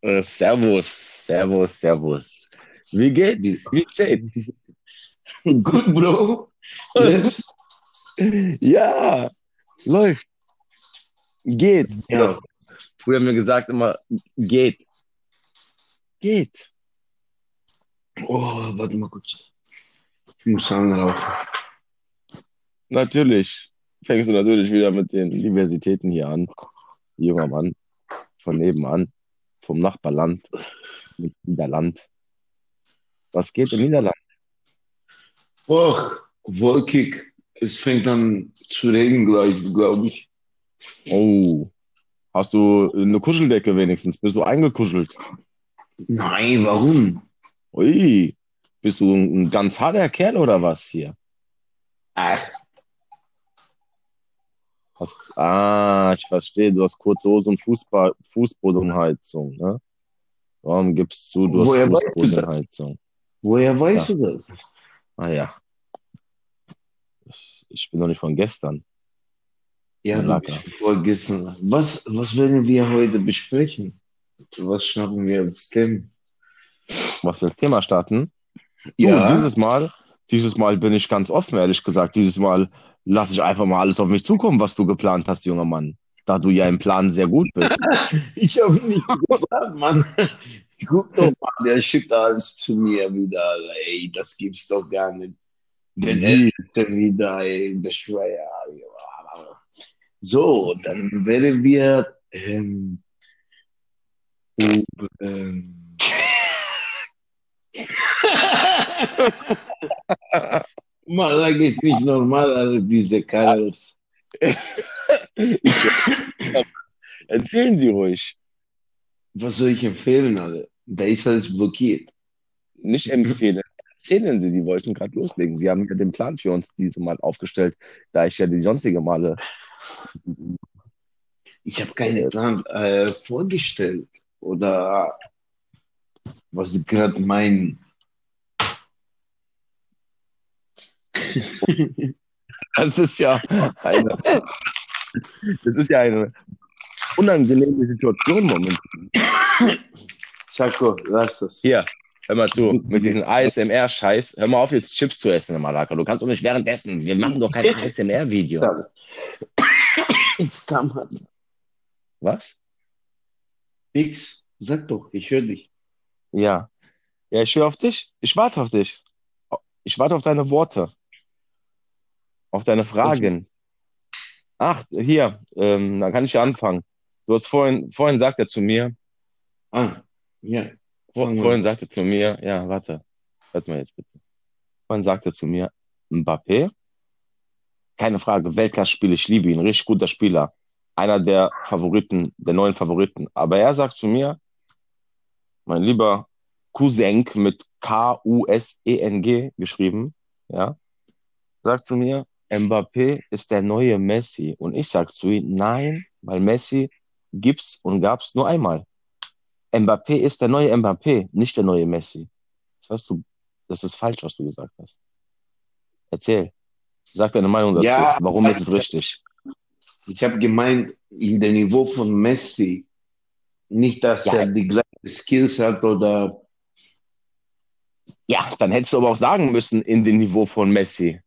Äh, servus, servus, servus. Wie geht's? Wie steht's? Gut, Bro. Ja, läuft. Geht. Ja. Früher haben wir gesagt immer, geht. Geht. Oh, warte mal kurz. Ich muss anlaufen. Natürlich. Fängst du natürlich wieder mit den Diversitäten hier an. Junger Mann von nebenan, vom Nachbarland, mit Niederland. Was geht im Niederland? Och, wolkig. Es fängt an zu regnen gleich, glaube ich. Oh, hast du eine Kuscheldecke wenigstens? Bist du eingekuschelt? Nein, warum? Ui, bist du ein ganz harter Kerl oder was hier? Ach, Hast, ah, ich verstehe, du hast kurze Hose und Fußball, Fußbodenheizung, ne? Warum gibst du, du hast Woher weißt du das? Fußbodenheizung? woher weißt du das? Ah ja. Ich, ich bin doch nicht von gestern. Ja, du bist vergessen. Was, was werden wir heute besprechen? Was schnappen wir als Thema? Was wir das Thema starten? Ja. Du, dieses Mal, dieses Mal bin ich ganz offen, ehrlich gesagt. Dieses Mal lasse ich einfach mal alles auf mich zukommen, was du geplant hast, junger Mann. Da du ja im Plan sehr gut bist. Ich habe nicht gesagt, Mann. Guck doch mal, der schickt alles zu mir wieder. Ey, das gibt's doch gar nicht. Der? Älteste wieder, ey, ja. So, dann werden wir ähm, ähm, Malak ist nicht normal, alle diese Karls. Erzählen Sie ruhig. Was soll ich empfehlen, alle? Da ist alles blockiert. Nicht empfehlen. Erzählen Sie, die wollten gerade loslegen. Sie haben ja den Plan für uns diese Mal aufgestellt, da ich ja die sonstige Male. Ich habe keinen Plan äh, vorgestellt oder was Sie gerade meinen. Das ist ja eine, das ist ja eine unangenehme Situation momentan. Sako, lass das. Hier, hör mal zu, mit diesem ASMR-Scheiß. Hör mal auf, jetzt Chips zu essen, Malaka. Du kannst doch nicht währenddessen. Wir machen doch kein ASMR-Video. Halt Was? nix. Sag doch, ich höre dich. Ja. Ja, ich höre auf dich. Ich warte auf dich. Ich warte auf deine Worte. Auf deine Fragen. Ach, hier, ähm, dann kann ich ja anfangen. Du hast vorhin, vorhin sagt er zu mir, Ah, ja. vor, vorhin an. sagt er zu mir, ja, warte, hört mal jetzt bitte. Vorhin sagt er zu mir, Mbappé, keine Frage, Weltklasse-Spieler, ich liebe ihn, richtig guter Spieler. Einer der Favoriten, der neuen Favoriten. Aber er sagt zu mir, mein lieber Cousin mit K-U-S-E-N-G geschrieben, ja, sagt zu mir, Mbappé ist der neue Messi. Und ich sag zu ihm, nein, weil Messi gibt's und gab's nur einmal. Mbappé ist der neue Mbappé, nicht der neue Messi. Das hast du, das ist falsch, was du gesagt hast. Erzähl. Sag deine Meinung dazu. Ja, Warum ist es richtig? Ich habe gemeint, in dem Niveau von Messi, nicht, dass Ja. er die gleichen Skills hat oder Ja, dann hättest du aber auch sagen müssen, in dem Niveau von Messi.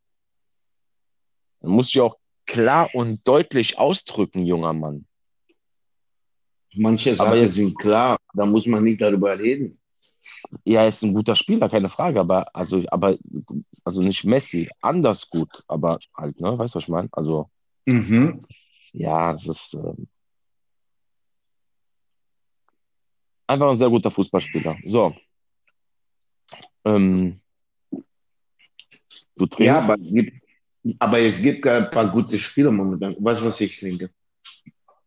Dann musst du ja auch klar und deutlich ausdrücken, junger Mann. manche Sachen sind klar, da muss man nicht darüber reden. Ja, er ist ein guter Spieler, keine Frage, aber also, aber also nicht Messi, anders gut, aber halt, ne, weißt du, was ich meine? Also, Mhm. ja, das ist ähm, einfach ein sehr guter Fußballspieler. So. Ähm, du Ja, trinkst, aber es gibt, aber es gibt ein paar gute Spieler momentan. Weißt du, was ich trinke?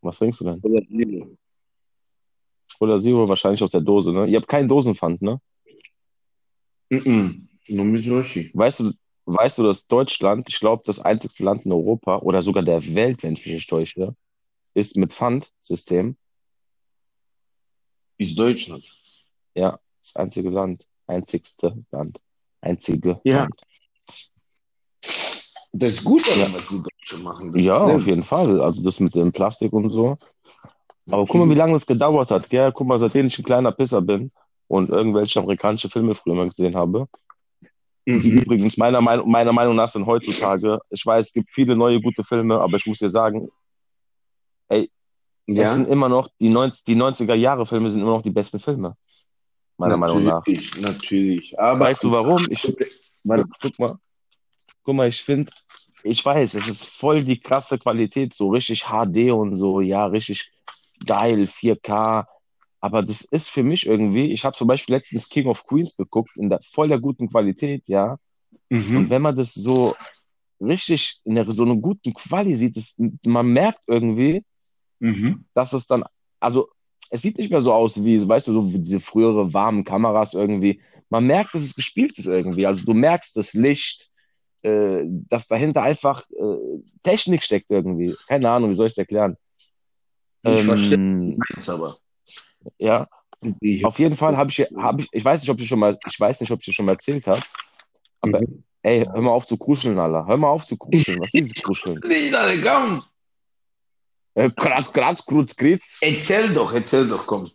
was trinkst du denn? Oder Zero. Cola Zero wahrscheinlich aus der Dose, ne? Ihr habt keinen Dosenpfand, ne? Mhm. Nur mit Roshi. Weißt du, weißt du, dass Deutschland, ich glaube, das einzigste Land in Europa oder sogar der Welt, wenn ich mich nicht täusche, ist mit Pfandsystem. Ist Deutschland. Ja, das einzige Land, einzigste Land, einzige Ja. Land. Das ist gut, aber was die Deutschen machen. Das Ja, auf jeden Fall. Also das mit dem Plastik und so. Aber guck mal, wie lange das gedauert hat, gell? Guck mal, seitdem ich ein kleiner Pisser bin und irgendwelche amerikanische Filme früher mal gesehen habe. Die Mhm. übrigens meiner Meinung, meiner Meinung nach sind heutzutage, ich weiß, es gibt viele neue gute Filme, aber ich muss dir sagen, es Ja, sind immer noch, die, 90, die 90er-Jahre-Filme sind immer noch die besten Filme. Meiner Meinung nach. natürlich, natürlich. Aber Weißt du warum? Ich, Warte. guck mal, guck mal, ich finde, ich weiß, es ist voll die krasse Qualität, so richtig HD und so, ja, richtig geil, 4K. Aber das ist für mich irgendwie, ich habe zum Beispiel letztens King of Queens geguckt, in der voll der guten Qualität, ja. Und Mhm. wenn man das so richtig in der, so einer guten Quali sieht, das, man merkt irgendwie, Mhm. dass es dann, also es sieht nicht mehr so aus wie, weißt du, so wie diese frühere warmen Kameras irgendwie. Man merkt, dass es gespielt ist irgendwie. Also du merkst das Licht, äh, dass dahinter einfach äh, Technik steckt irgendwie. Keine Ahnung, wie soll ich es erklären? Ich verstehe Ähm, es aber. ja, Ich, auf jeden Fall habe ich, habe ich, ich weiß nicht, ob ich schon mal, ich weiß nicht, ob ich dir schon mal erzählt habe, aber Mhm. ey, hör mal auf zu kuscheln, Alter. Hör mal auf zu kuscheln. Was ist dieses Kuscheln? Nicht alle, komm. Äh, Kratz, kratz, krutz, kritz. Erzähl doch, erzähl doch, komm.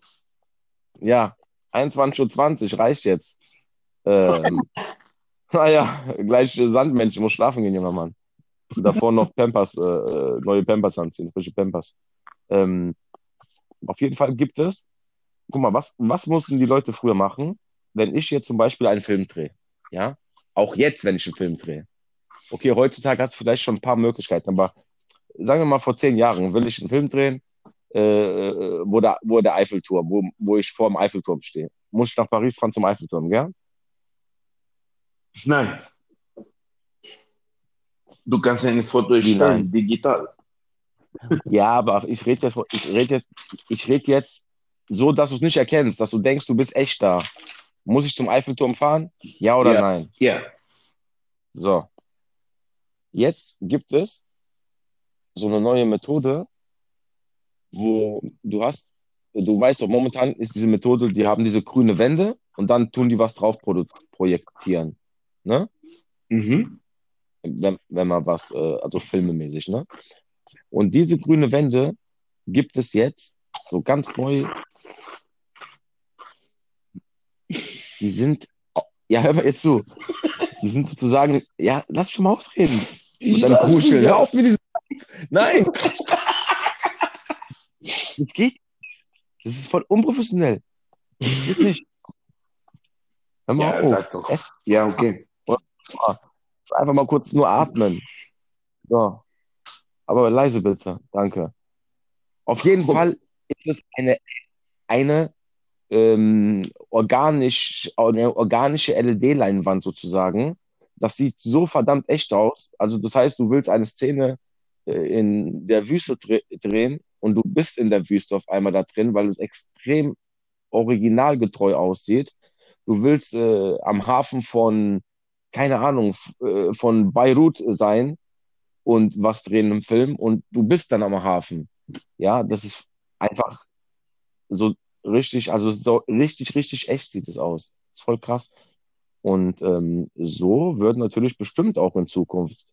Ja, 21.20 Uhr reicht jetzt. Ähm, naja, gleich äh, Sandmensch, muss schlafen gehen, junger Mann. Davor noch Pampers, äh, äh, neue Pampers anziehen, frische Pampers. Ähm, auf jeden Fall gibt es, guck mal, was, was mussten die Leute früher machen, wenn ich jetzt zum Beispiel einen Film drehe? Ja, auch jetzt, wenn ich einen Film drehe. Okay, heutzutage hast du vielleicht schon ein paar Möglichkeiten, aber sagen wir mal, vor zehn Jahren will ich einen Film drehen, äh, äh, wo, der, wo der Eiffelturm, wo, wo ich vor dem Eiffelturm stehe. Muss ich nach Paris fahren zum Eiffelturm, gell? Nein. Du kannst ein Foto erstellen, digital. Ja, aber ich rede jetzt, ich rede jetzt, ich rede jetzt so, dass du es nicht erkennst, dass du denkst, du bist echt da. Muss ich zum Eiffelturm fahren? Ja oder Ja. nein? Ja. So. Jetzt gibt es so eine neue Methode, wo du hast, du weißt doch, momentan ist diese Methode, die haben diese grüne Wände und dann tun die was drauf projektieren. Ne? Mhm. wenn, wenn man was, äh, also filmemäßig, ne? Und diese grüne Wände gibt es jetzt so ganz neu. Die sind, ja, hör mal jetzt zu. Die sind sozusagen, ja, lass mich mal ausreden. Und dann kuscheln. Hör auf mit diesem. Nein! Das geht. Das ist voll unprofessionell. Das geht nicht. Hör mal Ja, auf. Ja, okay. Einfach mal kurz nur atmen. So. Aber leise bitte. Danke. Auf jeden Fall ist es eine, eine, ähm, organisch, eine organische LED-Leinwand sozusagen. Das sieht so verdammt echt aus. Also das heißt, du willst eine Szene äh, in der Wüste dre drehen und du bist in der Wüste auf einmal da drin, weil es extrem originalgetreu aussieht. Du willst äh, am Hafen von, keine Ahnung, äh, von Beirut sein und was drehen im Film und du bist dann am Hafen. Ja, das ist einfach so richtig, also so richtig, richtig echt sieht es aus. ist voll krass. Und ähm, so wird natürlich bestimmt auch in Zukunft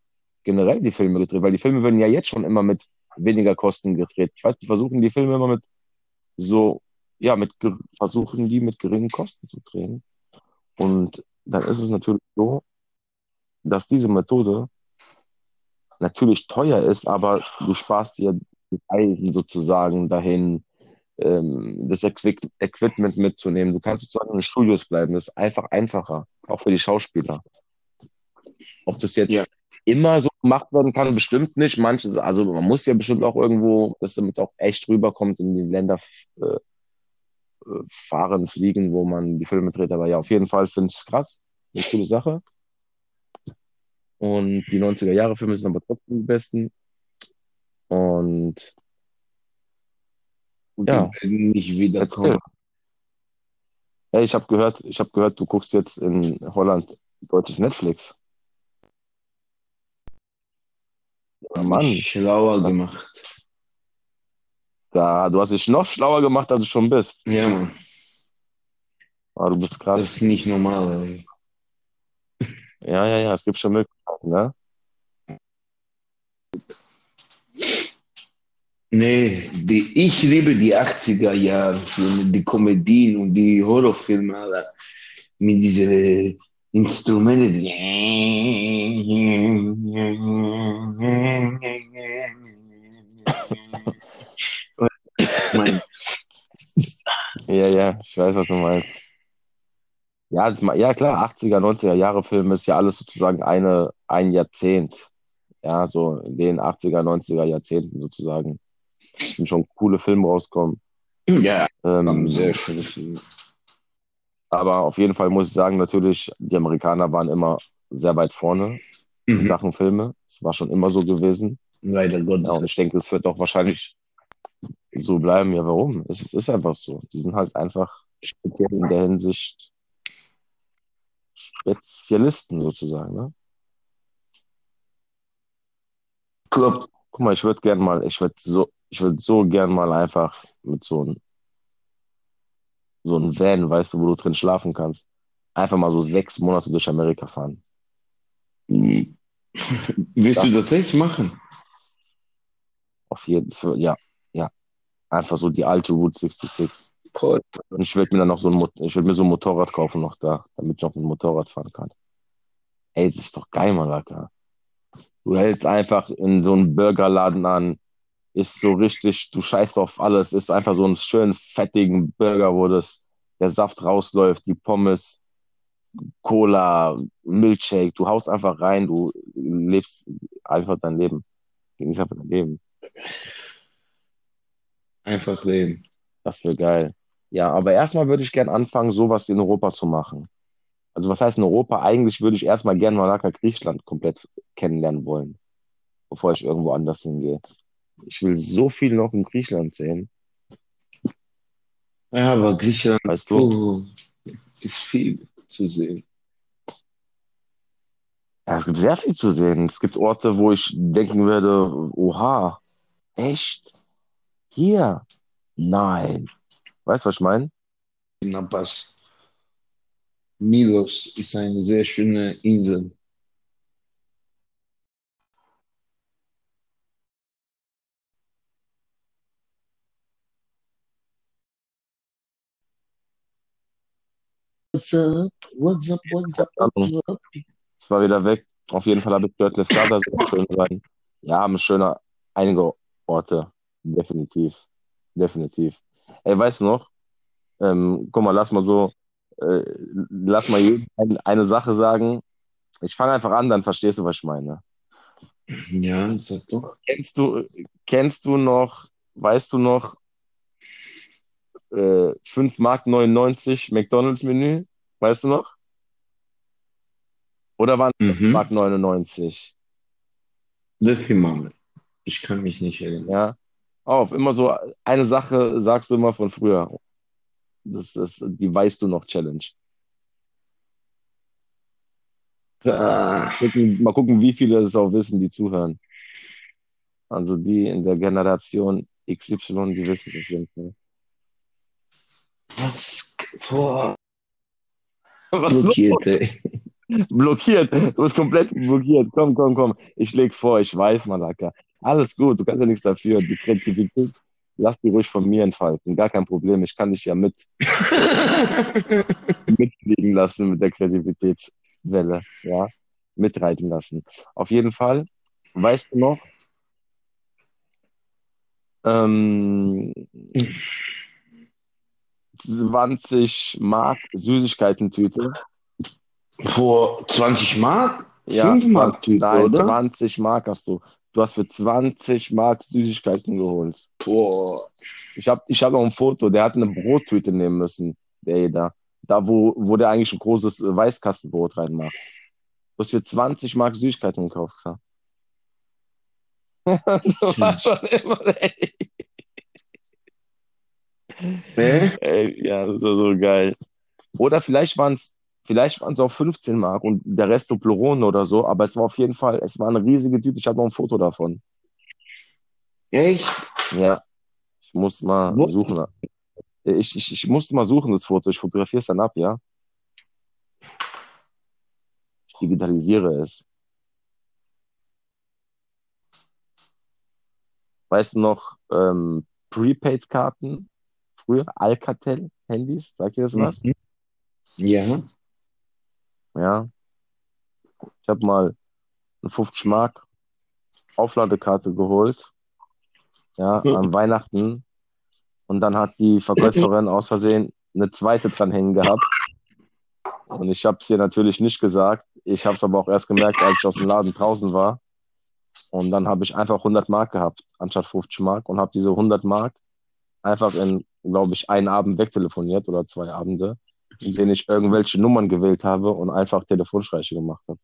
generell die Filme gedreht, weil die Filme werden ja jetzt schon immer mit weniger Kosten gedreht. Ich weiß, die versuchen die Filme immer mit so, ja, mit versuchen die mit geringen Kosten zu drehen. Und dann ist es natürlich so, dass diese Methode natürlich teuer ist, aber du sparst dir die Reisen sozusagen dahin, ähm, das Equi Equipment mitzunehmen. Du kannst sozusagen in den Studios bleiben. Das ist einfach einfacher, auch für die Schauspieler. Ob das jetzt Ja. immer so gemacht werden kann, bestimmt nicht. Manches, also man muss ja bestimmt auch irgendwo, dass damit es auch echt rüberkommt in die Länder äh, fahren, fliegen, wo man die Filme dreht. Aber ja, auf jeden Fall finde ich es krass. Eine coole Sache. Und die 90er-Jahre-Filme sind aber trotzdem die besten. Und Und Ja. nicht wiederkommen. Hey, ich habe gehört, ich habe gehört, du guckst jetzt in Holland deutsches Netflix. Mann, schlauer gemacht. Da, du hast dich noch schlauer gemacht, als du schon bist. Ja, Mann. Ah, du bist Das krass. ist nicht normal. Ey. Ja, ja, ja, es gibt schon Möglichkeiten, ne? Nee, die, ich liebe die 80er Jahre Filme, die Komödien und die Horrorfilme, Alter. Mit diesen Instrumenten. Die- Mein, Ja, ja, ich weiß, was du meinst. Ja, das, ja klar, 80er, 90er Jahre Film ist ja alles sozusagen eine, ein Jahrzehnt. Ja, so in den 80er, 90er Jahrzehnten sozusagen sind schon coole Filme rauskommen. ja, Ähm, sehr schöne Filme. aber auf jeden Fall muss ich sagen, natürlich, die Amerikaner waren immer sehr weit vorne in Mhm. Sachen Filme. Es war schon immer so gewesen. Leider Ja, Gottes. und ich denke, es wird auch wahrscheinlich so bleiben. Ja, warum? Es ist, einfach so. Die sind halt einfach in der Hinsicht Spezialisten sozusagen, ne? Kloppt. Guck mal, ich würde gern mal, ich würde so, ich würde so gern mal einfach mit so einem so einem Van, weißt du, wo du drin schlafen kannst, einfach mal so sechs Monate durch Amerika fahren. Willst du das echt machen? Auf jeden Fall, ja. Einfach so die alte Route 66. Toll. Und ich würde mir dann noch so ein, ich würde mir so ein Motorrad kaufen noch da, damit ich mit dem Motorrad fahren kann. Ey, das ist doch geil, Malaka. Du hältst einfach in so einen Burgerladen an, ist so richtig, du scheißt auf alles, ist einfach so einen schönen fettigen Burger, wo das, der Saft rausläuft, die Pommes, Cola, Milkshake, du haust einfach rein, du lebst einfach dein Leben. Genießt einfach dein Leben. Einfach leben. Das wäre geil. Ja, aber erstmal würde ich gern anfangen, sowas in Europa zu machen. Also was heißt in Europa? Eigentlich würde ich erstmal gern Malaka Griechenland komplett kennenlernen wollen, bevor ich irgendwo anders hingehe. Ich will so viel noch in Griechenland sehen, Ja, aber Griechenland weißt du? oh, ist viel zu sehen. Ja, es gibt sehr viel zu sehen. Es gibt Orte, wo ich denken werde, oha, echt? Hier? Nein. Weißt du, was ich meine? Napas. Milos ist eine sehr schöne Insel. What's up? What's up? What's up? What's up? Es war wieder weg. Auf jeden Fall habe ich gehört, Lefkada soll schön sein. Ja, haben schöne, einige Orte. Definitiv. Definitiv. Ey, weißt du noch? Ähm, guck mal, lass mal so, äh, lass mal jedem ein, eine Sache sagen. Ich fange einfach an, dann verstehst du, was ich meine. Ja, sag doch. Kennst du, kennst du noch, weißt du noch, äh, 5 Mark 99 McDonalds-Menü? Weißt du noch? Oder waren es 5 Mhm. Mark 99? Letzte Mal. Ich kann mich nicht erinnern. Ja. Auf, immer so eine Sache sagst du immer von früher. Das ist die weißt du noch Challenge. Ah, mal gucken, wie viele es auch wissen, die zuhören. Also die in der Generation XY, die wissen das jeden Fall. was? Boah, Was blockiert, ey. Blockiert. Du bist komplett blockiert. Komm, komm, komm. Ich leg vor, ich weiß, Malaka. Alles gut, du kannst ja nichts dafür. Die Kreativität, lass die ruhig von mir entfalten. Gar kein Problem. Ich kann dich ja mit mitfliegen lassen mit der Kreativitätswelle, ja, mitreiten lassen. Auf jeden Fall, weißt du noch, ähm, 20 Mark Süßigkeiten-Tüte. Vor 20 Mark? Ja, 5 Mark Tüte, nein, oder? 20 Mark hast du. Du hast für 20 Mark Süßigkeiten geholt. Boah. Ich habe ich hab noch ein Foto, der hat eine Brottüte nehmen müssen, der Eder. Da, wo, wo der eigentlich ein großes Weißkastenbrot reinmacht. Du hast für 20 Mark Süßigkeiten gekauft. Ja. Das war schon immer, ey. Hä? Ey, ja, das war so geil. Oder vielleicht waren es vielleicht waren's auch 15 Mark und der Rest Duploron oder so, aber es war auf jeden Fall, es war eine riesige Tüte. Ich habe noch ein Foto davon. Echt? Ja, ich muss mal Wo? suchen. Ich, ich, ich musste mal suchen, das Foto. Ich fotografiere es dann ab, ja? Ich digitalisiere es. weißt du noch, ähm, Prepaid-Karten? Früher Alcatel-Handys, sagt ihr das was? Mhm. Ja. Ja. Ich habe mal eine 50 Mark Aufladekarte geholt. Ja, an Weihnachten. Und dann hat die Verkäuferin aus Versehen eine zweite dran hängen gehabt. Und ich habe es ihr natürlich nicht gesagt. Ich habe es aber auch erst gemerkt, als ich aus dem Laden draußen war. Und dann habe ich einfach 100 Mark gehabt, anstatt 50 Mark. Und habe diese 100 Mark einfach in, glaube ich, einen Abend wegtelefoniert oder zwei Abende, in denen ich irgendwelche Nummern gewählt habe und einfach Telefonstreiche gemacht habe.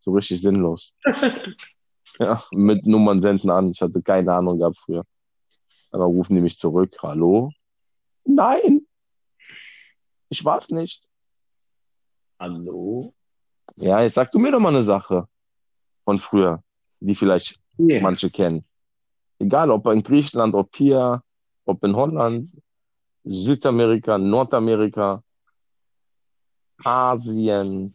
So richtig sinnlos. Ja, mit Nummern senden an. Ich hatte keine Ahnung gehabt früher. Aber rufen die mich zurück. Hallo? Nein! Ich war's nicht. Hallo? Ja, jetzt sag du mir doch mal eine Sache von früher, die vielleicht Ja. manche kennen. Egal, ob in Griechenland, ob hier, ob in Holland, Südamerika, Nordamerika, Asien,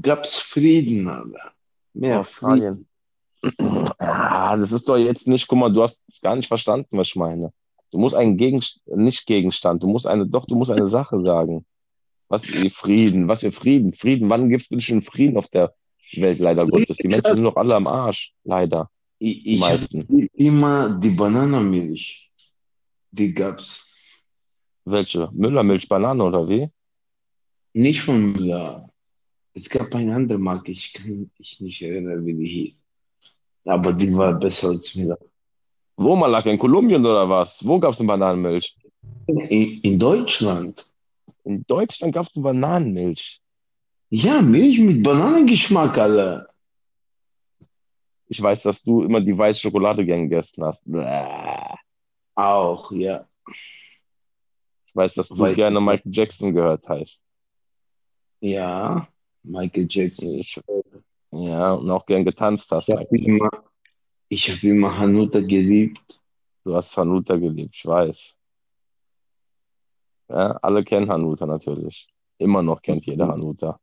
Gab's Frieden, Alter. Mehr Frieden. Australien. Ah, das ist doch jetzt nicht, guck mal, du hast es gar nicht verstanden, was ich meine. Du musst einen Gegenstand, nicht Gegenstand, du musst eine, doch, du musst eine Sache sagen. Was für Frieden, was für Frieden, Frieden, wann gibt's bitte schon Frieden auf der Welt, leider Gottes? Die Menschen sind doch alle am Arsch, leider, Ich, die meisten. immer die Bananenmilch. Die gab's. Welche? Müllermilch, Banane oder wie? Nicht von Müller. Es gab eine andere Marke, ich kann mich nicht erinnern, wie die hieß. Aber die war besser als Müller. Wo, Malaka, in Kolumbien oder was? Wo gab's denn Bananenmilch? In, in Deutschland. In Deutschland gab's eine Bananenmilch. Ja, Milch mit Bananengeschmack, Alter. Ich weiß, dass du immer die weiße Schokolade gern gegessen hast. Bäh. Auch, ja. Ich weiß, dass du Weiß- gerne Michael Jackson gehört hast. Ja, Michael Jackson. Ich, ja, und auch gern getanzt hast. Ich habe immer, ich hab immer Hanuta geliebt. Du hast Hanuta geliebt, ich weiß. Ja, alle kennen Hanuta natürlich. Immer noch kennt jeder Hanuta.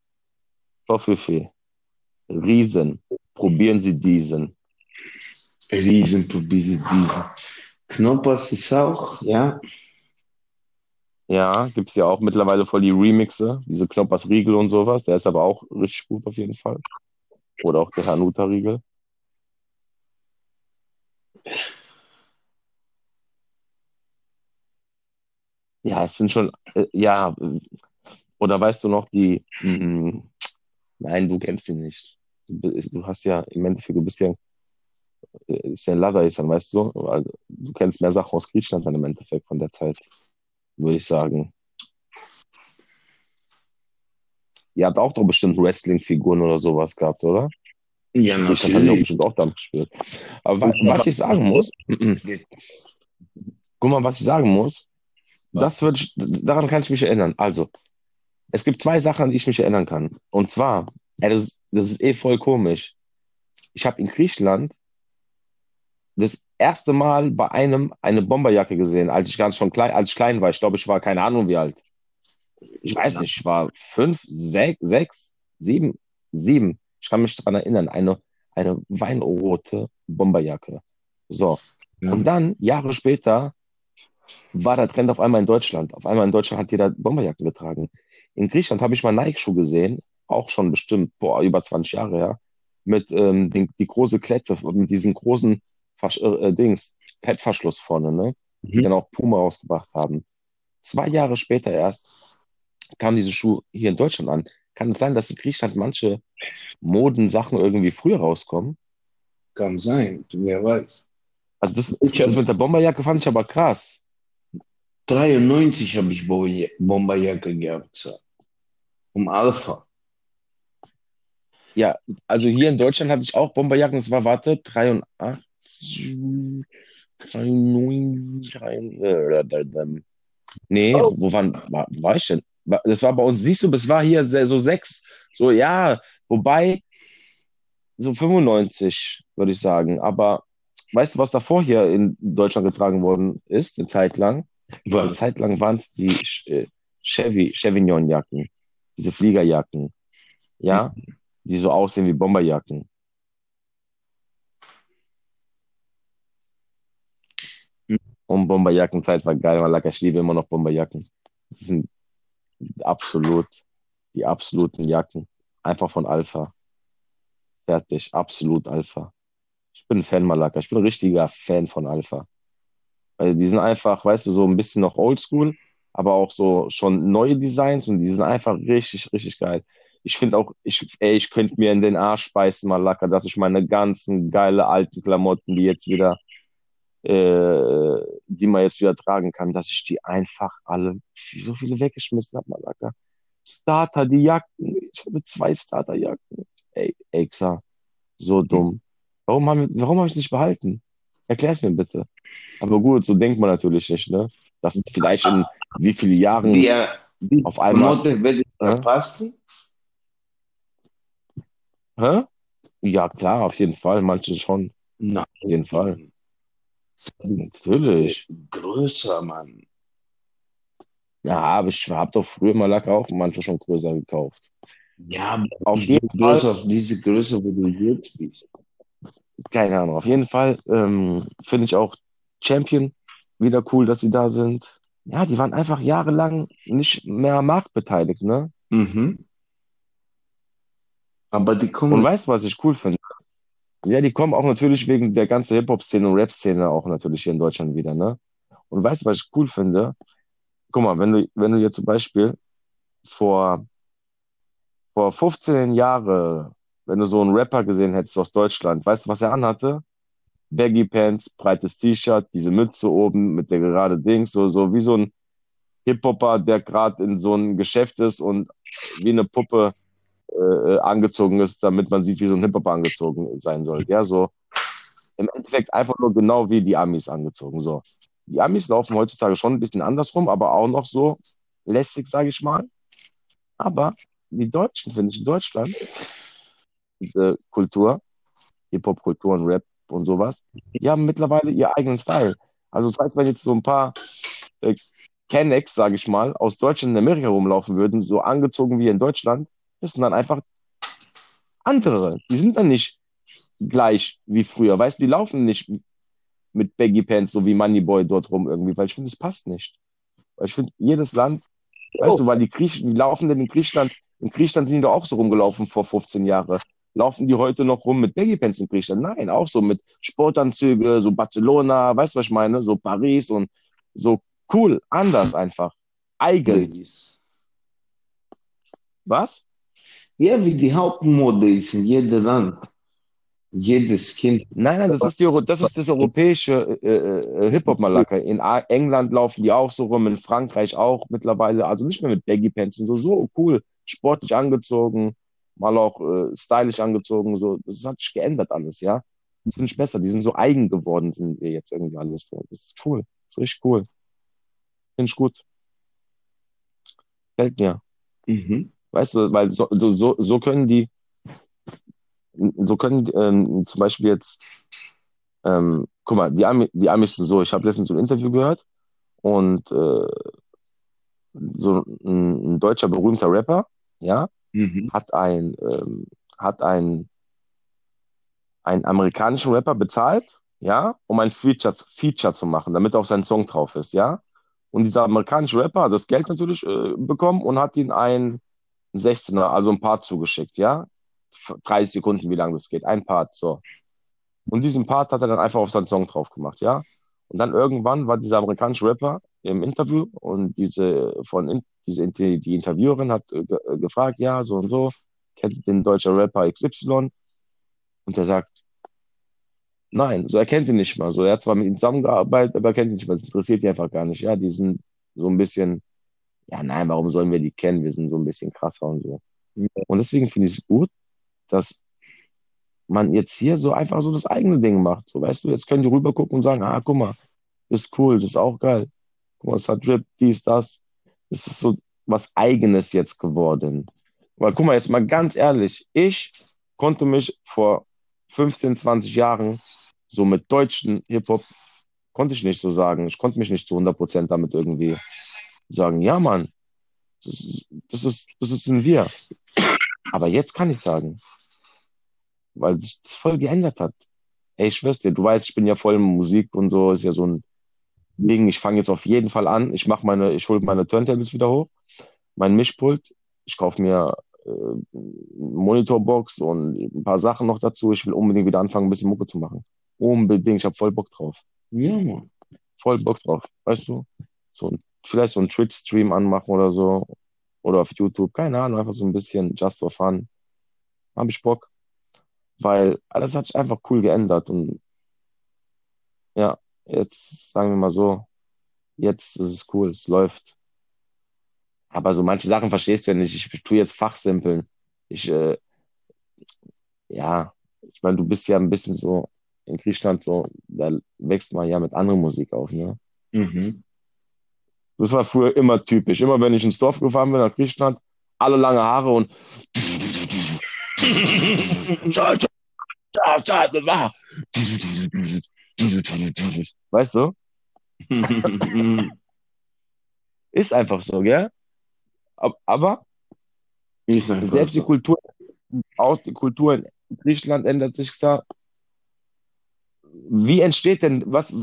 Toffifee. Riesen. Probieren Sie diesen. Riesen, probiere diesen. Knoppers ist auch, ja. Ja, gibt's ja auch mittlerweile voll die Remixe, diese Knoppers Riegel und sowas. Der ist aber auch richtig gut auf jeden Fall. Oder auch der Hanuta Riegel. Ja, es sind schon, äh, ja, oder weißt du noch die, mm, nein, du kennst die nicht. Du, du hast ja im Endeffekt, bist ja, äh, ist ja ein Ladaisan, weißt du? Also, du kennst mehr Sachen aus Griechenland dann im Endeffekt von der Zeit, würde ich sagen. Ihr habt auch doch bestimmt Wrestling-Figuren oder sowas gehabt, oder? Ja, Das hat ja auch natürlich. bestimmt auch damit gespielt. Aber wa was ich sagen muss, guck mal, was ich sagen muss, das wird, daran kann ich mich erinnern. Also, es gibt zwei Sachen, an die ich mich erinnern kann. Und zwar, ey, das, das ist eh voll komisch. Ich habe in Griechenland das erste Mal bei einem eine Bomberjacke gesehen, als ich ganz schon klein, als ich klein war. Ich glaube, ich war keine Ahnung wie alt. Ich weiß nicht, ich war fünf, sechs, sechs, sieben, sieben. Ich kann mich daran erinnern, eine, eine weinrote Bomberjacke. So. Ja. Und dann, Jahre später, war der Trend auf einmal in Deutschland. Auf einmal in Deutschland hat jeder Bomberjacken getragen. In Griechenland habe ich mal Nike-Schuh gesehen, auch schon bestimmt, boah, über 20 Jahre her, mit ähm, den, die große Klette, mit diesen großen Versch äh, Dings, Klettverschluss vorne, ne? Die Mhm. dann auch Puma rausgebracht haben. Zwei Jahre später erst kam diese Schuh hier in Deutschland an. Kann es sein, dass in Griechenland manche Modensachen irgendwie früher rauskommen? Kann sein, wer weiß. Also das, Ich das mit der Bomberjacke fand ich aber krass. 93 habe ich Bo- Bomberjacke gehabt. Um Alpha. Ja, also hier in Deutschland hatte ich auch Bomberjacken. Es war, warte, 83, 93, 93, äh, nee, Oh. wo waren, war, war ich denn? Das war bei uns, siehst du, es war hier so sechs, so ja, wobei so 95, würde ich sagen. Aber weißt du, was davor hier in Deutschland getragen worden ist, eine Zeit lang? Eine Was? Zeit lang waren es die äh, Chevy, Chevignon-Jacken, diese Fliegerjacken, ja, die so aussehen wie Bomberjacken. Und Bomberjackenzeit war geil, Malaka. Ich liebe immer noch Bomberjacken. Das sind absolut die absoluten Jacken. Einfach von Alpha. Fertig. Absolut Alpha. Ich bin ein Fan, Malaka. Ich bin ein richtiger Fan von Alpha. Weil die sind einfach, weißt du, so ein bisschen noch oldschool, aber auch so schon neue Designs und die sind einfach richtig, richtig geil. Ich finde auch, ich, ey, ich könnte mir in den Arsch beißen, Malaka, dass ich meine ganzen geile alten Klamotten, die jetzt wieder, äh, die man jetzt wieder tragen kann, dass ich die einfach alle, so viele weggeschmissen habe, Malaka. Starter, die Jacken. Ich hatte zwei Starterjacken. Ey, Exa, so dumm. Warum habe warum hab ich es nicht behalten? Erklär es mir bitte. Aber gut, so denkt man natürlich nicht, ne? Das ist vielleicht in wie viele Jahren Die auf einmal. Ich Hä? verpassen. Hä? Ja, klar, auf jeden Fall. Manche schon. Nein. Auf jeden Fall. Natürlich. Größer, Mann. Ja, aber ich habe doch früher mal Lack auch manche schon größer gekauft. Ja, Auf jeden Fall. Größe, auf diese Größe, wo du jetzt bist. Keine Ahnung. Auf jeden Fall ähm, finde ich auch Champion wieder cool, dass sie da sind. Ja, die waren einfach jahrelang nicht mehr marktbeteiligt, ne? Mhm. Aber die Und kommen. weißt du, was ich cool finde? Ja, die kommen auch natürlich wegen der ganzen Hip-Hop-Szene und Rap-Szene auch natürlich hier in Deutschland wieder, ne? Und weißt du, was ich cool finde? Guck mal, wenn du, wenn du jetzt zum Beispiel vor, vor 15 Jahren, wenn du so einen Rapper gesehen hättest aus Deutschland, weißt du, was er anhatte? Baggy Pants, breites T-Shirt, diese Mütze oben mit der gerade Dings, so, so wie so ein Hip-Hopper, der gerade in so einem Geschäft ist und wie eine Puppe äh, angezogen ist, damit man sieht, wie so ein Hip-Hopper angezogen sein soll. Ja, so im Endeffekt einfach nur genau wie die Amis angezogen. So. Die Amis laufen heutzutage schon ein bisschen andersrum, aber auch noch so lässig, sage ich mal. Aber die Deutschen, finde ich, in Deutschland, diese Kultur, Hip-Hop-Kultur und Rap und sowas, die haben mittlerweile ihren eigenen Style. Also das heißt, wenn jetzt so ein paar äh, Kennex, sage ich mal, aus Deutschland in Amerika rumlaufen würden, so angezogen wie in Deutschland, das sind dann einfach andere. Die sind dann nicht gleich wie früher. Weißt du, die laufen nicht mit Baggy Pants, so wie Moneyboy dort rum irgendwie, weil ich finde, es passt nicht. Weil ich finde, jedes Land, weißt du, weil die Griechen, die laufen denn in Griechenland, in Griechenland sind die doch auch so rumgelaufen vor 15 Jahren. Laufen die heute noch rum mit Baggy Pants in Griechenland? Nein, auch so mit Sportanzüge, so Barcelona, weißt du, was ich meine? So Paris und so cool, anders einfach. Eigen. Was? Ja, wie die Hauptmode ist in jedem Land. Jedes Kind. Nein, nein, das ist, die, das, ist das europäische äh, äh, Hip-Hop-Malaka. In England laufen die auch so rum, in Frankreich auch mittlerweile. Also nicht mehr mit Baggy Pants, und so, so cool, sportlich angezogen, mal auch äh, stylisch angezogen. So. Das hat sich geändert alles, ja. Das finde ich besser. Die sind so eigen geworden, sind wir jetzt irgendwie alles so. Das ist cool. Das ist richtig cool. Finde ich gut. Gefällt mir. Mhm. Weißt du, weil so, so, so können die, so können ähm, zum Beispiel jetzt, ähm, guck mal, die, Ami, die Amis sind so, ich habe letztens so ein Interview gehört und äh, so ein, ein deutscher berühmter Rapper, ja, Mhm. hat ein, ähm, hat ein, einen amerikanischen Rapper bezahlt, ja, um ein Feature, Feature zu machen, damit auf sein Song drauf ist, ja. Und dieser amerikanische Rapper hat das Geld natürlich äh, bekommen und hat ihn ein 16er, also ein Part zugeschickt, ja. 30 Sekunden, wie lange das geht, ein Part, so. Und diesen Part hat er dann einfach auf seinen Song drauf gemacht, ja. Und dann irgendwann war dieser amerikanische Rapper im Interview und diese von diese die Interviewerin hat äh, ge- äh, gefragt, ja, so und so, kennst du den deutschen Rapper XY? Und er sagt, nein, so er kennt ihn nicht mal. So, er hat zwar mit ihm zusammengearbeitet, aber er kennt ihn nicht mal. Das interessiert die einfach gar nicht. Ja, die sind so ein bisschen, ja, nein, warum sollen wir die kennen? Wir sind so ein bisschen krasser und so. Und deswegen finde ich es gut, dass man jetzt hier so einfach so das eigene Ding macht. So, weißt du, jetzt können die rüber gucken und sagen, ah, guck mal, das ist cool, das ist auch geil. Guck mal, es hat Drip, dies, das. Das ist so was Eigenes jetzt geworden. Weil guck mal, jetzt mal ganz ehrlich, ich konnte mich vor 15, 20 Jahren so mit deutschen Hip-Hop, konnte ich nicht so sagen. Ich konnte mich nicht zu 100% damit irgendwie sagen, ja, Mann, das ist, das ist, das sind wir. Aber jetzt kann ich sagen, weil sich das voll geändert hat. Ey, ich dir, du weißt, ich bin ja voll in Musik und so, ist ja so ein Deswegen, ich fange jetzt auf jeden Fall an. Ich mache meine, ich hole meine Turntables wieder hoch, mein Mischpult. Ich kaufe mir äh, Monitorbox und ein paar Sachen noch dazu. Ich will unbedingt wieder anfangen, ein bisschen Mucke zu machen. Unbedingt, ich habe voll Bock drauf. Ja, Mann. Voll Bock drauf, weißt du? So, vielleicht so einen Twitch-Stream anmachen oder so. Oder auf YouTube, keine Ahnung, einfach so ein bisschen just for fun. Habe ich Bock. Weil alles hat sich einfach cool geändert und ja, jetzt sagen wir mal so, jetzt ist es cool, es läuft. Aber so manche Sachen verstehst du ja nicht. Ich tue jetzt Fachsimpeln. Ich, äh, ja, ich meine, du bist ja ein bisschen so in Griechenland so, da wächst man ja mit anderer Musik auf, ne? Mhm. Das war früher immer typisch. Immer wenn ich ins Dorf gefahren bin nach Griechenland, alle lange Haare und weißt du? Ist einfach so, gell? Aber selbst die. Kultur aus die Kultur in Griechenland ändert sich gesagt. Wie entsteht denn was?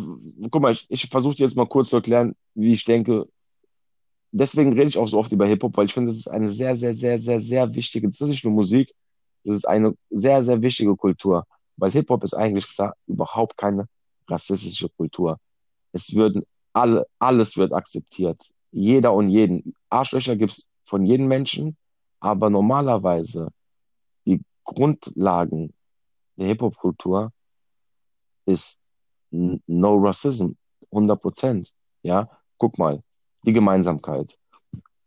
Guck mal, ich, ich versuche jetzt mal kurz zu erklären, wie ich denke. Deswegen rede ich auch so oft über Hip-Hop, weil ich finde, das ist eine sehr, sehr, sehr, sehr, sehr wichtige, das ist nicht nur Musik, das ist eine sehr, sehr wichtige Kultur. Weil Hip-Hop ist eigentlich gesagt überhaupt keine rassistische Kultur. Es würden alle, alles wird akzeptiert. Jeder und jeden. Arschlöcher gibt es von jedem Menschen, aber normalerweise die Grundlagen der Hip-Hop-Kultur ist No Racism, 100 Prozent. Ja, guck mal, die Gemeinsamkeit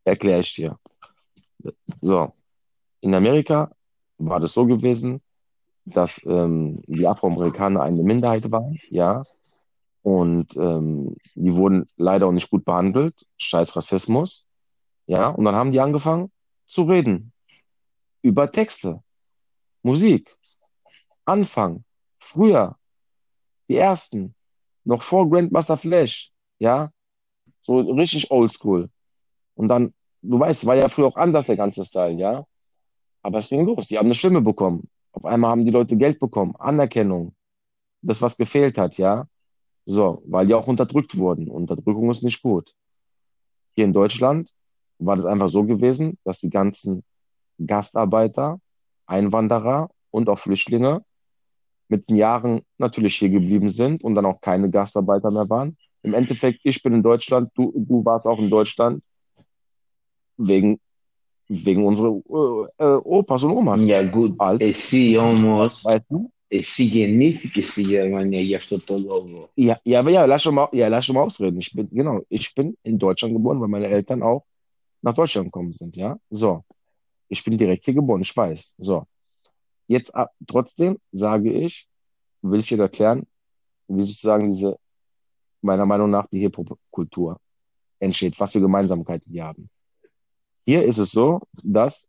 erkläre ich dir. So, in Amerika war das so gewesen, dass ähm, die Afroamerikaner eine Minderheit waren, ja, und ähm, die wurden leider auch nicht gut behandelt, scheiß Rassismus, ja, und dann haben die angefangen zu reden über Texte, Musik, Anfang, früher, die ersten, noch vor Grandmaster Flash, ja, so richtig oldschool. Und dann, du weißt, war ja früher auch anders, der ganze Style, ja. Aber es ging los, die haben eine Stimme bekommen. Auf einmal haben die Leute Geld bekommen, Anerkennung, das, was gefehlt hat, ja. So, weil die auch unterdrückt wurden. Unterdrückung ist nicht gut. Hier in Deutschland war das einfach so gewesen, dass die ganzen Gastarbeiter, Einwanderer und auch Flüchtlinge mit den Jahren natürlich hier geblieben sind und dann auch keine Gastarbeiter mehr waren. Im Endeffekt, ich bin in Deutschland, du, du warst auch in Deutschland wegen, wegen unserer äh, äh, Opas und Omas. Ja, gut. Als, Εσύ όμως, weißt du? εσύ γεννήθηκες στη Γερμανία γι' αυτό το λόγο. Ja, ja, aber ja, lass schon mal, ja, lass schon mal ausreden. Ich bin, genau, ich bin in Deutschland geboren, weil meine Eltern auch nach Deutschland gekommen sind, ja. So. Ich bin direkt hier geboren, ich weiß. So. Jetzt trotzdem sage ich, will ich dir erklären, wie sozusagen diese, meiner Meinung nach, die Hip-Hop-Kultur entsteht, was für Gemeinsamkeiten die haben. Hier ist es so, dass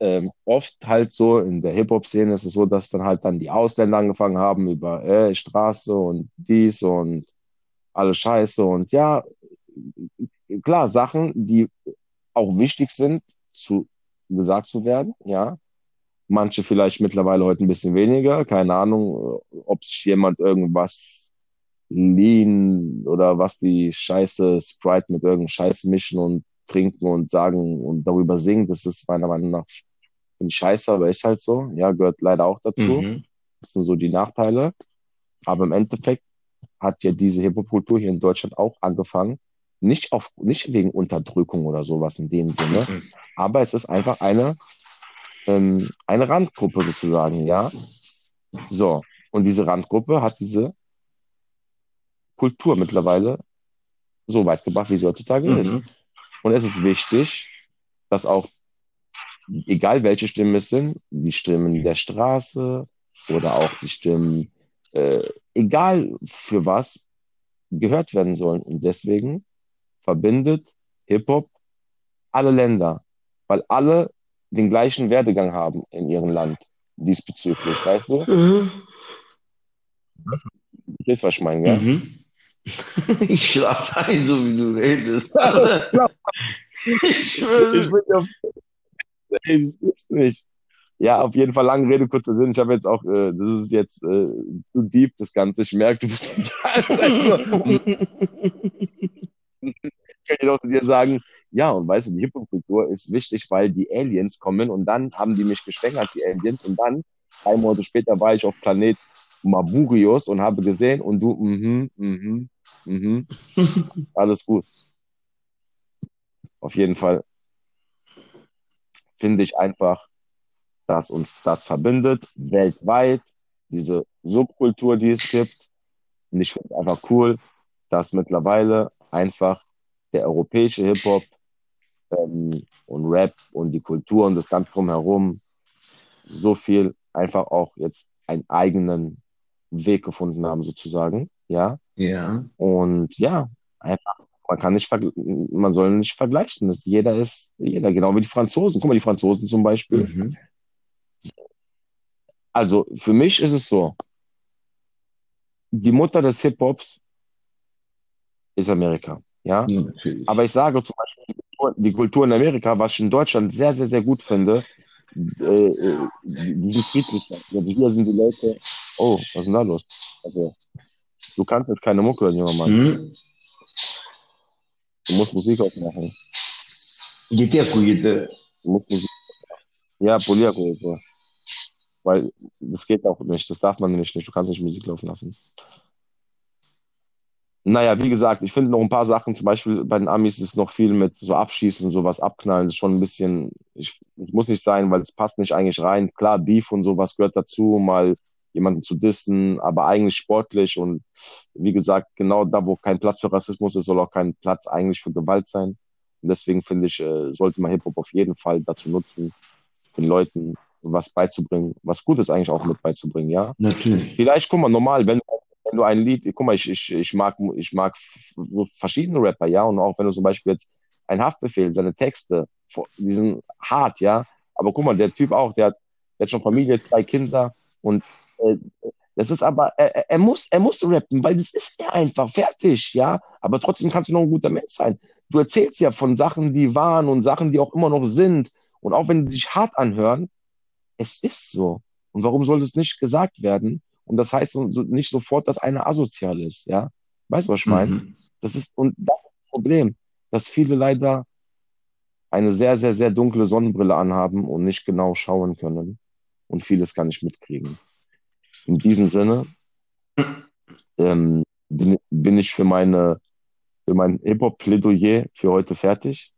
ähm, oft halt so in der Hip-Hop-Szene ist es so, dass dann halt dann die Ausländer angefangen haben über äh, Straße und dies und alles Scheiße und ja, klar, Sachen, die auch wichtig sind, zu gesagt zu werden, ja. Manche vielleicht mittlerweile heute ein bisschen weniger, keine Ahnung, äh, ob sich jemand irgendwas Lean oder was die Scheiße Sprite mit irgendeinem Scheiß mischen und trinken und sagen und darüber singen, das ist meiner Meinung nach ich scheiße, aber ist halt so. Ja, gehört leider auch dazu. Mhm. Das sind so die Nachteile. Aber im Endeffekt hat ja diese Hip-Hop-Kultur hier in Deutschland auch angefangen. Nicht auf, nicht wegen Unterdrückung oder sowas in dem Sinne. Mhm. Aber es ist einfach eine, ähm, eine Randgruppe sozusagen, ja. So. Und diese Randgruppe hat diese Kultur mittlerweile so weit gebracht, wie sie heutzutage ist. Mhm. Und es ist wichtig, dass auch, egal welche Stimmen es sind, die Stimmen der Straße oder auch die Stimmen, äh, egal für was, gehört werden sollen. Und deswegen verbindet Hip-Hop alle Länder, weil alle den gleichen Werdegang haben in ihrem Land diesbezüglich, weißt du? Mhm. Du weißt, was ich meine, ja? Mhm. Ich schlafe ein, so wie du redest. Ich bin ja, Ey, das gibt's nicht. Ja, auf jeden Fall lange Rede, kurzer Sinn. Ich habe jetzt auch, äh, das ist jetzt äh, zu deep, das Ganze. Ich merke, du bist die ganze Zeit nur. Ich kann dir auch zu dir sagen, ja, und weißt du, die Hip-Hop-Kultur ist wichtig, weil die Aliens kommen und dann haben die mich geschwängert, die Aliens, und dann, drei Monate später, war ich auf Planet Maburius und habe gesehen und du, mhm, mhm, mhm, alles gut. Auf jeden Fall finde ich einfach, dass uns das verbindet, weltweit, diese Subkultur, die es gibt. Und ich finde es einfach cool, dass mittlerweile einfach der europäische Hip-Hop ähm, und Rap und die Kultur und das Ganze drumherum so viel einfach auch jetzt einen eigenen Weg gefunden haben, sozusagen. Ja. Ja. Und ja, einfach, man kann nicht, man soll nicht vergleichen. Das, jeder ist, jeder, genau wie die Franzosen. Guck mal, die Franzosen zum Beispiel. Mhm. Also für mich ist es so, die Mutter des Hip-Hops ist Amerika. Ja, Natürlich. aber ich sage zum Beispiel Kultur, die Kultur in Amerika, was ich in Deutschland sehr, sehr, sehr gut finde, äh, äh, die sind friedlicher. Also hier sind die Leute, oh, was ist denn da los? Also, du kannst jetzt keine Mucke hören, junger Mann. Mhm. Du musst Musik aufmachen. Gitea cu gitea. Du musst Musik. Ja, Poliergruppe. Weil das geht auch nicht. Das darf man nicht. Du kannst nicht Musik laufen lassen. Naja, wie gesagt, ich finde noch ein paar Sachen, zum Beispiel bei den Amis ist noch viel mit so Abschießen, sowas abknallen, das ist schon ein bisschen, ich, es muss nicht sein, weil es passt nicht eigentlich rein. Klar, Beef und sowas gehört dazu, mal jemanden zu dissen, aber eigentlich sportlich und wie gesagt, genau da, wo kein Platz für Rassismus ist, soll auch kein Platz eigentlich für Gewalt sein. Und deswegen finde ich, äh, sollte man Hip-Hop auf jeden Fall dazu nutzen, den Leuten was beizubringen, was Gutes eigentlich auch mit beizubringen, ja. Natürlich. Vielleicht, guck mal, normal, wenn, wenn du ein Lied, guck mal, ich, ich, ich mag, ich mag verschiedene Rapper, ja, und auch wenn du zum Beispiel jetzt ein Haftbefehl, seine Texte, die sind hart, ja, aber guck mal, der Typ auch, der hat, der hat schon Familie, drei Kinder und äh, das ist aber, er, er muss, er muss rappen, weil das ist er einfach, fertig, ja, aber trotzdem kannst du noch ein guter Mensch sein. Du erzählst ja von Sachen, die waren und Sachen, die auch immer noch sind und auch wenn die sich hart anhören, es ist so. Und warum soll das nicht gesagt werden? Und das heißt nicht sofort, dass einer asozial ist, ja? Weißt du, was ich meine? Mhm. Das ist, und das ist das Problem, dass viele leider eine sehr, sehr, sehr dunkle Sonnenbrille anhaben und nicht genau schauen können und vieles gar nicht mitkriegen. In diesem Sinne ähm, bin, bin ich für meine für mein Hip-Hop-Plädoyer für heute fertig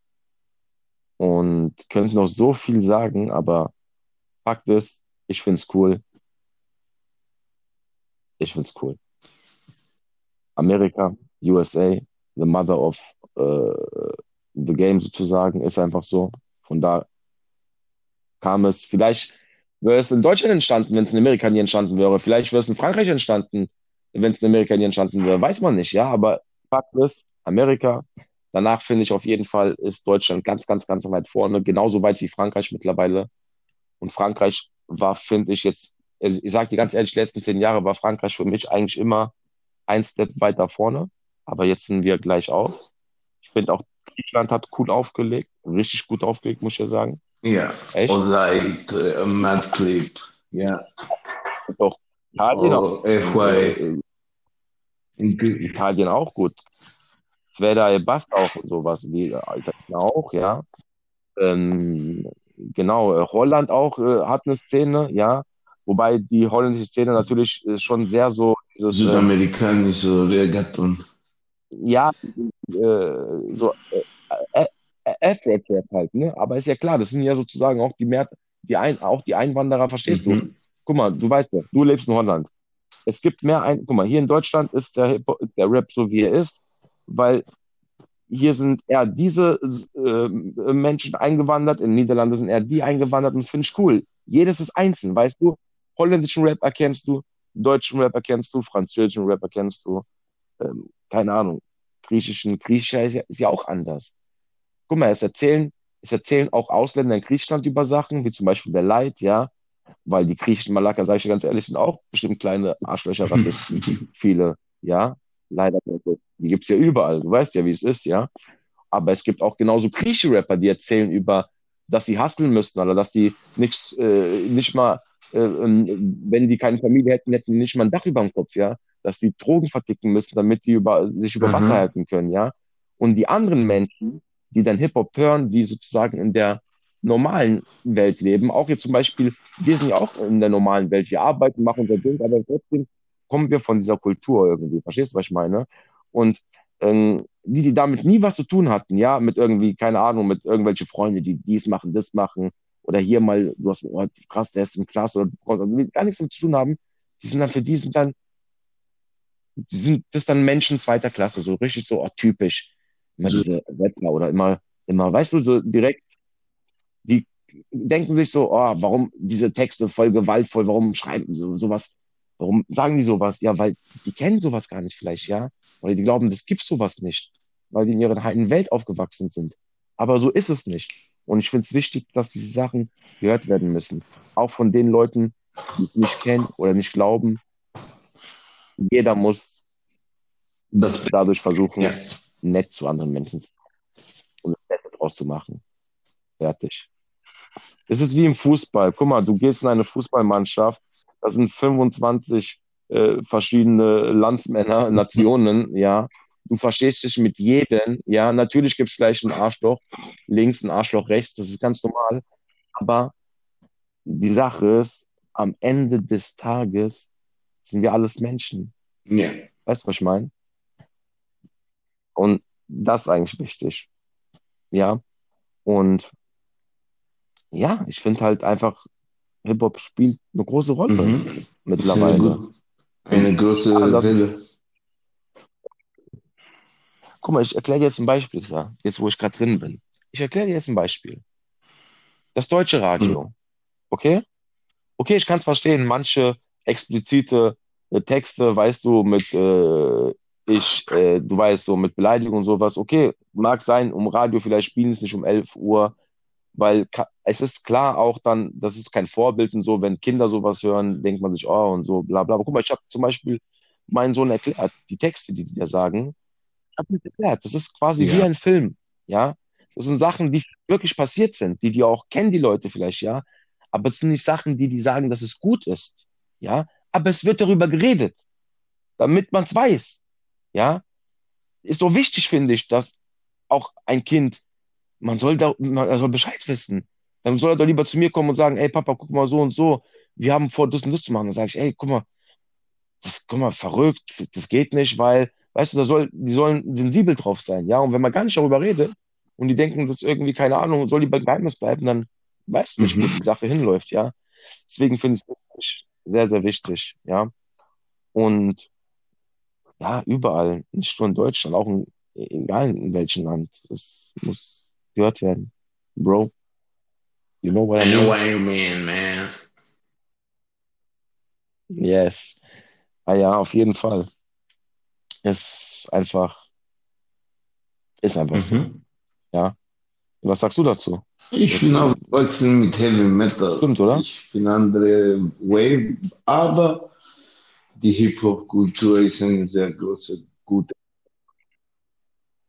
und könnte noch so viel sagen, aber Fakt ist, ich finde es cool. Ich finde es cool. Amerika, USA, the mother of uh, the game sozusagen, ist einfach so. Von da kam es, vielleicht wäre es in Deutschland entstanden, wenn es in Amerika nie entstanden wäre. Vielleicht wäre es in Frankreich entstanden, wenn es in Amerika nie entstanden wäre. Weiß man nicht, ja. Aber Fakt ist, Amerika. Danach finde ich auf jeden Fall ist Deutschland ganz, ganz, ganz weit vorne. Genauso weit wie Frankreich mittlerweile. Und Frankreich war, finde ich jetzt, ich sage dir ganz ehrlich, die letzten zehn Jahre war Frankreich für mich eigentlich immer ein Step weiter vorne. Aber jetzt sind wir gleich auf. Ich finde auch, Griechenland hat cool aufgelegt, richtig gut aufgelegt, muss ich ja sagen. Ja. Echt? Alright, uh, Mad Clip. Ja. Und auch Italien, Oh, auch, FY. äh, Italien auch gut. Zveda Ebast auch und sowas. Die äh, Italiener auch, ja. Ähm, genau, äh, Holland auch äh, hat eine Szene, ja. Wobei die holländische Szene natürlich äh, schon sehr so dieses, äh, Südamerikanische Reggaeton. ja, äh, so äh, äh, F-Rap halt, ne? Aber ist ja klar, das sind ja sozusagen auch die mehr, die ein, auch die Einwanderer, verstehst du? Mhm. Guck mal, du weißt ja, du lebst in Holland. Es gibt mehr ein, guck mal, hier in Deutschland ist der, Hip der Rap so, wie er ist, weil hier sind eher diese äh, Menschen eingewandert, in den Niederlanden sind eher die eingewandert und das finde ich cool. Jedes ist einzeln, weißt du? Holländischen Rap erkennst du, deutschen Rap erkennst du, französischen Rap erkennst du, ähm, keine Ahnung, griechischen, griechischer ist ja, ist ja auch anders. Guck mal, es erzählen, es erzählen auch Ausländer in Griechenland über Sachen, wie zum Beispiel der Leid, ja, weil die griechischen Malaker, sage ich dir ganz ehrlich, sind auch bestimmt kleine Arschlöcher, Rassisten, viele, ja, leider. Die gibt's ja überall, du weißt ja, wie es ist, ja. Aber es gibt auch genauso griechische Rapper, die erzählen über dass sie hustlen müssten oder dass die nichts, äh, nicht mal, wenn die keine Familie hätten, hätten die nicht mal ein Dach über dem Kopf, ja, dass die Drogen verticken müssen, damit die über, sich über Mhm. Wasser halten können, ja. Und die anderen Menschen, die dann Hip-Hop hören, die sozusagen in der normalen Welt leben, auch jetzt zum Beispiel, wir sind ja auch in der normalen Welt, wir arbeiten, machen unser Ding, aber trotzdem kommen wir von dieser Kultur irgendwie, verstehst du, was ich meine? Und ähm, die, die damit nie was zu tun hatten, ja, mit irgendwie, keine Ahnung, mit irgendwelchen Freunden, die dies machen, das machen, oder hier mal, du hast, oh, krass, der ist im Klasse, oder die gar nichts damit zu tun haben, die sind dann für die sind dann, die sind das dann Menschen zweiter Klasse, so richtig so oh, typisch. Immer diese Rapper oder immer, immer, weißt du, so direkt, die denken sich so, oh, warum diese Texte voll gewaltvoll, warum schreiben sie sowas, warum sagen die sowas? Ja, weil die kennen sowas gar nicht vielleicht, ja. Oder die glauben, das gibt sowas nicht, weil die in ihrer heiligen Welt aufgewachsen sind. Aber so ist es nicht. Und ich finde es wichtig, dass diese Sachen gehört werden müssen. Auch von den Leuten, die es nicht kennen oder nicht glauben. Jeder muss Das, dadurch versuchen, ja. nett zu anderen Menschen zu sein und das Beste draus zu machen. Fertig. Es ist wie im Fußball. Guck mal, du gehst in eine Fußballmannschaft, da sind 25 äh, verschiedene Landsmänner, Nationen, ja. Du verstehst dich mit jedem, ja. Natürlich gibt es vielleicht einen Arschloch links, einen Arschloch rechts, das ist ganz normal. Aber die Sache ist, am Ende des Tages sind wir alles Menschen. ja. Weißt du, was ich meine? Und das ist eigentlich wichtig. Ja. Und ja, ich finde halt einfach, Hip-Hop spielt eine große Rolle Mhm. Mittlerweile. Eine große Welle. Guck mal, ich erkläre dir jetzt ein Beispiel, jetzt wo ich gerade drin bin. Ich erkläre dir jetzt ein Beispiel. Das deutsche Radio. Okay? Okay, ich kann es verstehen. Manche explizite äh, Texte, weißt du, mit äh, ich, äh, du weißt, so mit Beleidigung und sowas. Okay, mag sein, um Radio vielleicht spielen es nicht um 11 Uhr, weil es ist klar auch dann, das ist kein Vorbild und so, wenn Kinder sowas hören, denkt man sich, oh und so, bla bla. Aber guck mal, ich habe zum Beispiel meinen Sohn erklärt, die Texte, die die da sagen, ihm erklärt, das ist quasi Ja. wie ein Film, ja. Das sind Sachen, die wirklich passiert sind, die die auch kennen, die Leute vielleicht, ja. Aber es sind nicht Sachen, die die sagen, dass es gut ist, ja. Aber es wird darüber geredet, damit man es weiß, ja. Ist doch wichtig, finde ich, dass auch ein Kind, man soll da, man soll Bescheid wissen. Dann soll er doch lieber zu mir kommen und sagen, ey Papa, guck mal so und so, wir haben vor, das und das zu machen. Dann sage ich, ey, guck mal, das, guck mal, verrückt, das geht nicht, weil, weißt du, da soll, die sollen sensibel drauf sein, ja. Und wenn man gar nicht darüber redet und die denken, das ist irgendwie, keine Ahnung, soll lieber Geheimnis bleiben, dann weißt du nicht, wo Mhm. die Sache hinläuft, ja. Deswegen finde ich es wirklich sehr, sehr wichtig, ja. Und ja, überall, nicht nur in Deutschland, auch in, egal in welchem Land, das muss gehört werden. Bro, you know what I I know mean? what you mean, man. Yes. Ah ja, auf jeden Fall. Es ist einfach, ist einfach so. Mhm. Was sagst du dazu? Ich Das- bin aufgewachsen mit Heavy Metal. Stimmt, oder? Ich bin andere Wave, aber die Hip-Hop-Kultur ist eine sehr große, gute.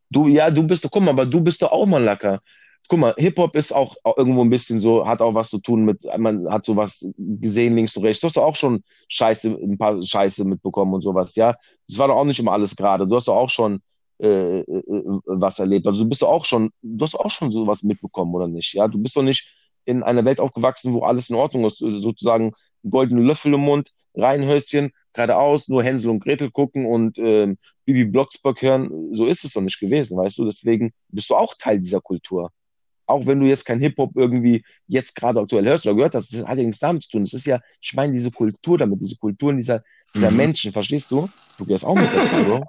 Du, ja, du bist, guck mal, aber du bist doch auch mal Lacker. Guck mal, Hip-Hop ist auch, irgendwo ein bisschen so, hat auch was zu tun mit, man hat sowas gesehen links und rechts. Du hast doch auch schon Scheiße, ein paar Scheiße mitbekommen und sowas, ja. Das war doch auch nicht immer alles gerade. Du hast doch auch schon äh, äh, was erlebt. Also du bist doch auch schon, du hast auch schon sowas mitbekommen, oder nicht? Ja, du bist doch nicht in einer Welt aufgewachsen, wo alles in Ordnung ist, sozusagen goldene Löffel im Mund, Reihenhöschen, geradeaus, nur Hänsel und Gretel gucken und ähm, Bibi Blocksberg hören. So ist es doch nicht gewesen, weißt du? Deswegen bist du auch Teil dieser Kultur. Auch wenn du jetzt kein Hip-Hop irgendwie jetzt gerade aktuell hörst oder gehört hast, das hat ja nichts damit zu tun. Das ist ja, ich meine, diese Kultur damit, diese Kulturen dieser, dieser Mhm. Menschen, verstehst du? Du gehörst auch mit dazu, Bro.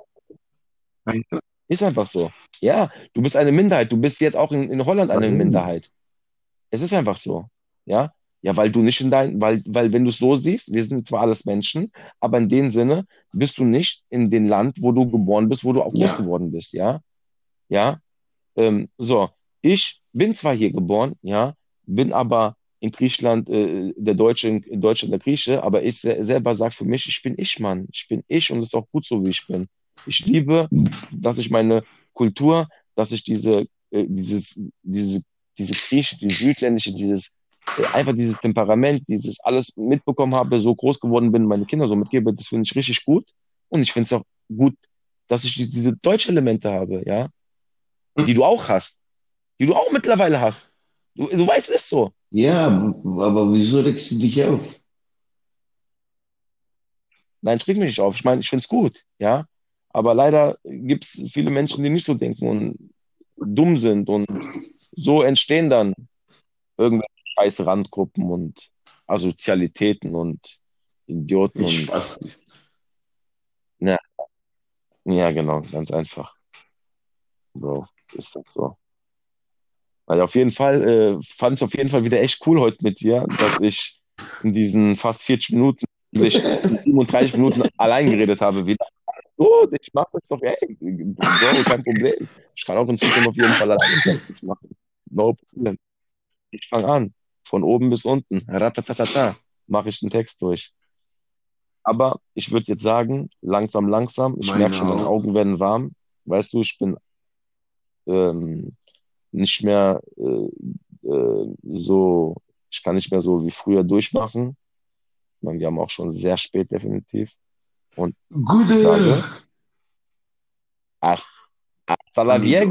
Ist einfach so. Ja, du bist eine Minderheit. Du bist jetzt auch in, in Holland eine Warum? Minderheit. Es ist einfach so. Ja, ja, weil du nicht in dein, weil, weil wenn du es so siehst, wir sind zwar alles Menschen, aber in dem Sinne bist du nicht in dem Land, wo du geboren bist, wo du auch groß Ja. geworden bist, ja. Ja, ähm, so, ich bin zwar hier geboren, ja, bin aber in Griechenland äh, der Deutsche, in, Deutschland der Grieche, aber ich se selber sage für mich, ich bin ich, Mann. Ich bin ich und es ist auch gut so, wie ich bin. Ich liebe, dass ich meine Kultur, dass ich diese, äh, dieses, diese diese griechische, dieses südländische, dieses, äh, einfach dieses Temperament, dieses alles mitbekommen habe, so groß geworden bin, meine Kinder so mitgebe, das finde ich richtig gut. Und ich finde es auch gut, dass ich diese deutschen Elemente habe, ja, die du auch hast, die du auch mittlerweile hast. Du, du weißt es so. Ja, aber wieso regst du dich auf? Nein, ich reg mich nicht auf. Ich meine, ich finde es gut, ja. Aber leider gibt es viele Menschen, die nicht so denken und dumm sind und so entstehen dann irgendwelche scheiß Randgruppen und Asozialitäten und Idioten Ich und ja, ja, genau, ganz einfach, Bro, ist das so. Weil auf jeden Fall, äh, fand es auf jeden Fall wieder echt cool heute mit dir, dass ich in diesen fast 40 Minuten, ich in 37 Minuten allein geredet habe wieder. Gut, ich mache das doch, ey, kein Problem. Ich kann auch in Zukunft auf jeden Fall alleine das machen. No problem. Ich fange an, von oben bis unten, ratatatata, mache ich den Text durch. Aber ich würde jetzt sagen, langsam, langsam, ich merke schon, meine. Augen werden warm. Weißt du, ich bin ähm, nicht mehr äh, äh, so, ich kann nicht mehr so wie früher durchmachen. Ich meine, wir haben auch schon sehr spät definitiv. Und ich Gute sage, hasta, la Amigo.